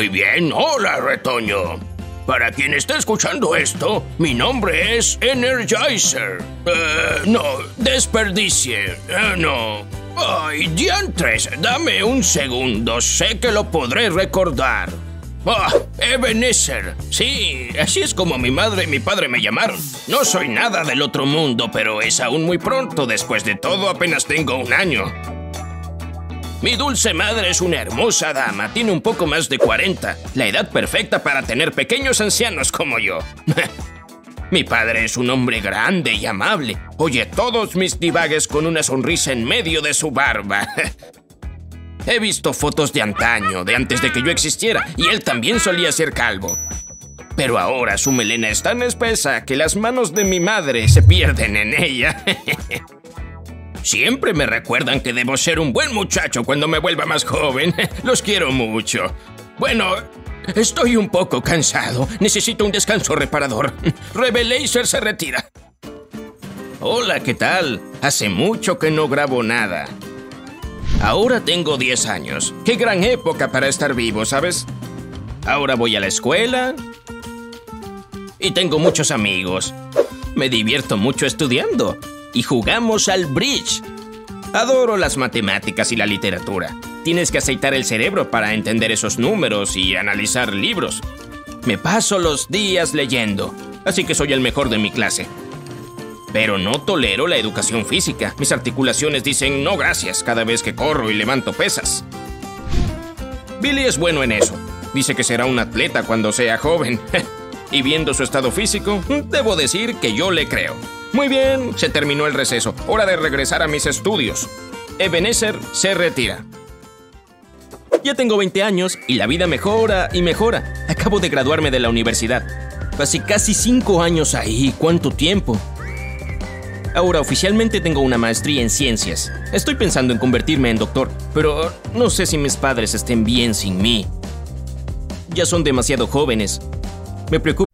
Muy bien, hola retoño. Para quien está escuchando esto, mi nombre es Energizer. Eh, no, desperdicie. Eh, no. Ay, diantres, dame un segundo, sé que lo podré recordar. Ah, Ebenezer. Sí, así es como mi madre y mi padre me llamaron. No soy nada del otro mundo, pero es aún muy pronto. Después de todo, apenas tengo un año. Mi dulce madre es una hermosa dama, tiene un poco más de 40, la edad perfecta para tener pequeños ancianos como yo. Mi padre es un hombre grande y amable. Oye todos mis divagues con una sonrisa en medio de su barba. He visto fotos de antaño, de antes de que yo existiera, y él también solía ser calvo. Pero ahora su melena es tan espesa que las manos de mi madre se pierden en ella. Siempre me recuerdan que debo ser un buen muchacho cuando me vuelva más joven. Los quiero mucho. Bueno, estoy un poco cansado. Necesito un descanso reparador. Revelaser se retira. Hola, ¿qué tal? Hace mucho que no grabo nada. Ahora tengo 10 años. Qué gran época para estar vivo, ¿sabes? Ahora voy a la escuela. Y tengo muchos amigos. Me divierto mucho estudiando y jugamos al bridge. Adoro las matemáticas y la literatura. Tienes que aceitar el cerebro para entender esos números y analizar libros. Me paso los días leyendo, así que soy el mejor de mi clase. Pero no tolero la educación física. Mis articulaciones dicen no gracias cada vez que corro y levanto pesas. Billy es bueno en eso. Dice que será un atleta cuando sea joven. y viendo su estado físico, debo decir que yo le creo. Muy bien, se terminó el receso. Hora de regresar a mis estudios. Ebenezer se retira. Ya tengo 20 años y la vida mejora y mejora. Acabo de graduarme de la universidad. Pasé casi 5 años ahí. ¿Cuánto tiempo? Ahora oficialmente tengo una maestría en ciencias. Estoy pensando en convertirme en doctor, pero no sé si mis padres estén bien sin mí. Ya son demasiado jóvenes. Me preocupa.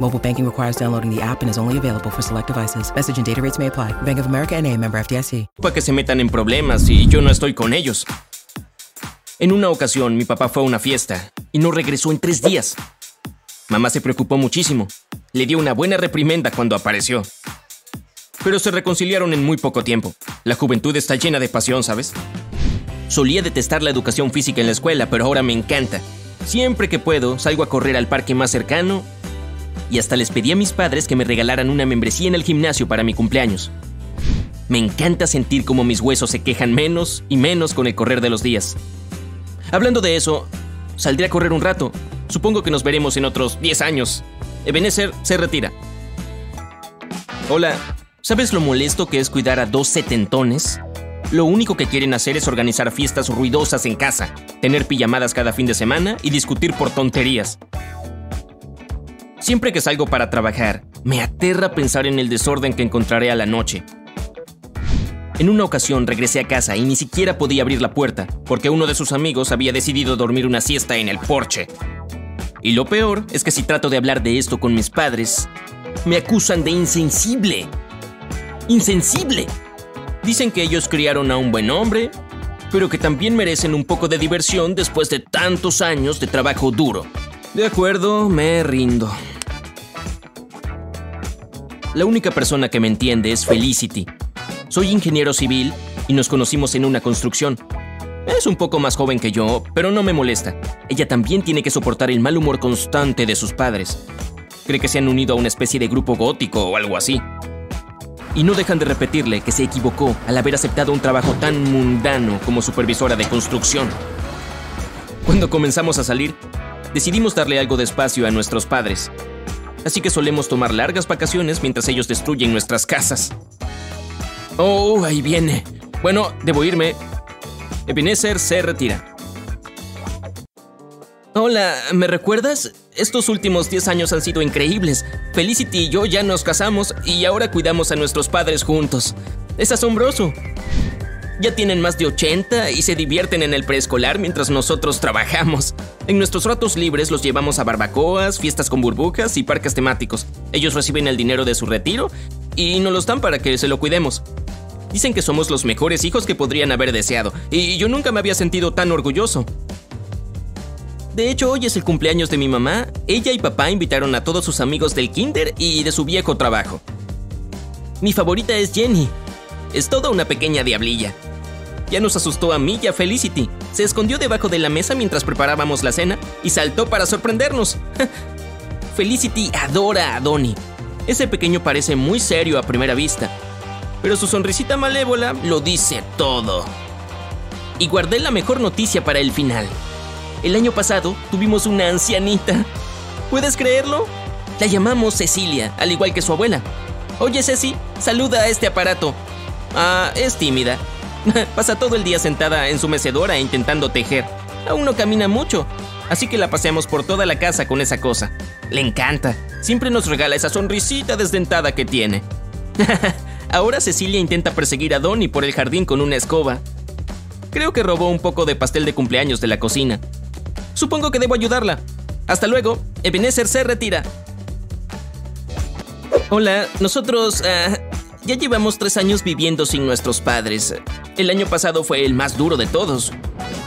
Mobile banking requires downloading the app and is only available for select devices. Message and data rates may apply. Bank of America NA, member FDIC. Para que se metan en problemas y yo no estoy con ellos. En una ocasión, mi papá fue a una fiesta y no regresó en tres días. Mamá se preocupó muchísimo. Le dio una buena reprimenda cuando apareció. Pero se reconciliaron en muy poco tiempo. La juventud está llena de pasión, ¿sabes? Solía detestar la educación física en la escuela, pero ahora me encanta. Siempre que puedo, salgo a correr al parque más cercano y hasta les pedí a mis padres que me regalaran una membresía en el gimnasio para mi cumpleaños. Me encanta sentir cómo mis huesos se quejan menos y menos con el correr de los días. Hablando de eso, saldré a correr un rato. Supongo que nos veremos en otros 10 años. Ebenezer se retira. Hola, ¿sabes lo molesto que es cuidar a dos setentones? Lo único que quieren hacer es organizar fiestas ruidosas en casa, tener pijamadas cada fin de semana y discutir por tonterías. Siempre que salgo para trabajar, me aterra pensar en el desorden que encontraré a la noche. En una ocasión regresé a casa y ni siquiera podía abrir la puerta, porque uno de sus amigos había decidido dormir una siesta en el porche. Y lo peor es que si trato de hablar de esto con mis padres, me acusan de insensible. ¡Insensible! Dicen que ellos criaron a un buen hombre, pero que también merecen un poco de diversión después de tantos años de trabajo duro. De acuerdo, me rindo. La única persona que me entiende es Felicity. Soy ingeniero civil y nos conocimos en una construcción. Es un poco más joven que yo, pero no me molesta. Ella también tiene que soportar el mal humor constante de sus padres. Cree que se han unido a una especie de grupo gótico o algo así. Y no dejan de repetirle que se equivocó al haber aceptado un trabajo tan mundano como supervisora de construcción. Cuando comenzamos a salir, decidimos darle algo de espacio a nuestros padres. Así que solemos tomar largas vacaciones mientras ellos destruyen nuestras casas. Oh, ahí viene. Bueno, debo irme. Ebenezer se retira. Hola, ¿me recuerdas? Estos últimos 10 años han sido increíbles. Felicity y yo ya nos casamos y ahora cuidamos a nuestros padres juntos. Es asombroso. Ya tienen más de 80 y se divierten en el preescolar mientras nosotros trabajamos. En nuestros ratos libres los llevamos a barbacoas, fiestas con burbujas y parques temáticos. Ellos reciben el dinero de su retiro y nos los dan para que se lo cuidemos. Dicen que somos los mejores hijos que podrían haber deseado, y yo nunca me había sentido tan orgulloso. De hecho, hoy es el cumpleaños de mi mamá. Ella y papá invitaron a todos sus amigos del kinder y de su viejo trabajo. Mi favorita es Jenny. Es toda una pequeña diablilla. Ya nos asustó a mí y a Felicity. Se escondió debajo de la mesa mientras preparábamos la cena y saltó para sorprendernos. Felicity adora a Donnie. Ese pequeño parece muy serio a primera vista, pero su sonrisita malévola lo dice todo. Y guardé la mejor noticia para el final. El año pasado tuvimos una ancianita. ¿Puedes creerlo? La llamamos Cecilia, al igual que su abuela. Oye, Ceci, saluda a este aparato. Ah, es tímida. Pasa todo el día sentada en su mecedora intentando tejer. Aún no camina mucho, así que la paseamos por toda la casa con esa cosa. Le encanta. Siempre nos regala esa sonrisita desdentada que tiene. Ahora Cecilia intenta perseguir a Donnie por el jardín con una escoba. Creo que robó un poco de pastel de cumpleaños de la cocina. Supongo que debo ayudarla. Hasta luego. Ebenezer se retira. Hola, nosotros ah, ya llevamos tres años viviendo sin nuestros padres. El año pasado fue el más duro de todos.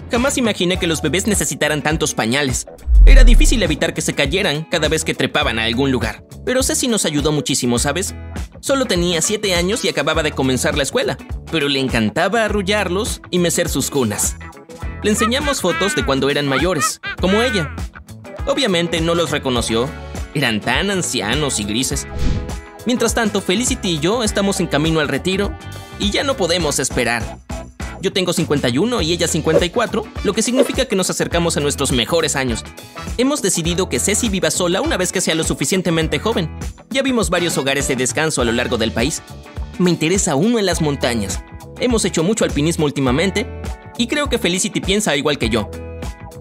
Jamás imaginé que los bebés necesitaran tantos pañales. Era difícil evitar que se cayeran cada vez que trepaban a algún lugar. Pero Ceci nos ayudó muchísimo, ¿sabes? Solo tenía 7 años y acababa de comenzar la escuela, pero le encantaba arrullarlos y mecer sus cunas. Le enseñamos fotos de cuando eran mayores, como ella. Obviamente no los reconoció, eran tan ancianos y grises. Mientras tanto, Felicity y yo estamos en camino al retiro y ya no podemos esperar. Yo tengo 51 y ella 54, lo que significa que nos acercamos a nuestros mejores años. Hemos decidido que Ceci viva sola una vez que sea lo suficientemente joven. Ya vimos varios hogares de descanso a lo largo del país. Me interesa uno en las montañas. Hemos hecho mucho alpinismo últimamente y creo que Felicity piensa igual que yo.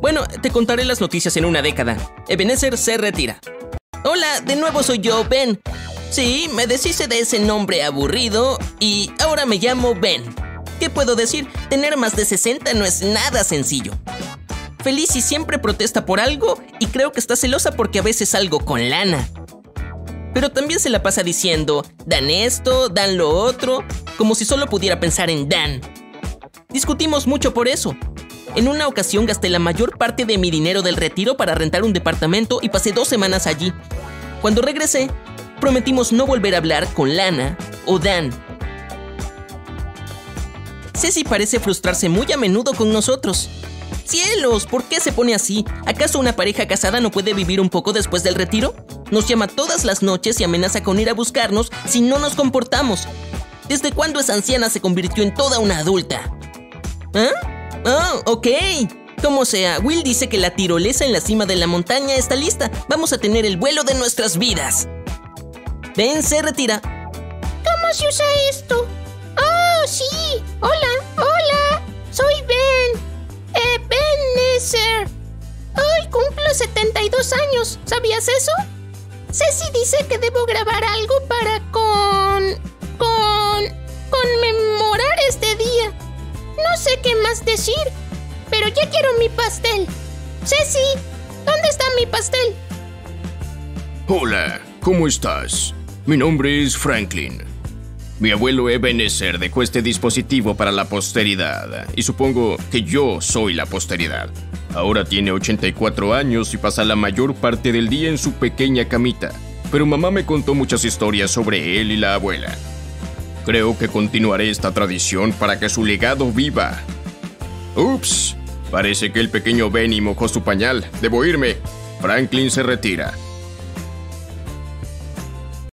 Bueno, te contaré las noticias en una década. Ebenezer se retira. Hola, de nuevo soy yo, Ben. Sí, me deshice de ese nombre aburrido y ahora me llamo Ben. ¿Qué puedo decir? Tener más de 60 no es nada sencillo. Felici siempre protesta por algo y creo que está celosa porque a veces salgo con lana. Pero también se la pasa diciendo, dan esto, dan lo otro, como si solo pudiera pensar en Dan. Discutimos mucho por eso. En una ocasión gasté la mayor parte de mi dinero del retiro para rentar un departamento y pasé dos semanas allí. Cuando regresé, prometimos no volver a hablar con Lana o Dan Ceci parece frustrarse muy a menudo con nosotros. ¡Cielos! ¿Por qué se pone así? ¿Acaso una pareja casada no puede vivir un poco después del retiro? Nos llama todas las noches y amenaza con ir a buscarnos si no nos comportamos. ¿Desde cuándo esa anciana se convirtió en toda una adulta? ¿Ah? Oh, ok. Como sea, Will dice que la tirolesa en la cima de la montaña está lista. Vamos a tener el vuelo de nuestras vidas. Ben se retira. ¿Cómo se usa esto? Dice que debo grabar algo para con... con... conmemorar este día. No sé qué más decir, pero ya quiero mi pastel. Ceci, ¿dónde está mi pastel? Hola, ¿cómo estás? Mi nombre es Franklin. Mi abuelo Ebenezer dejó este dispositivo para la posteridad, y supongo que yo soy la posteridad. Ahora tiene 84 años y pasa la mayor parte del día en su pequeña camita, pero mamá me contó muchas historias sobre él y la abuela. Creo que continuaré esta tradición para que su legado viva. Ups, parece que el pequeño Benny mojó su pañal. Debo irme. Franklin se retira.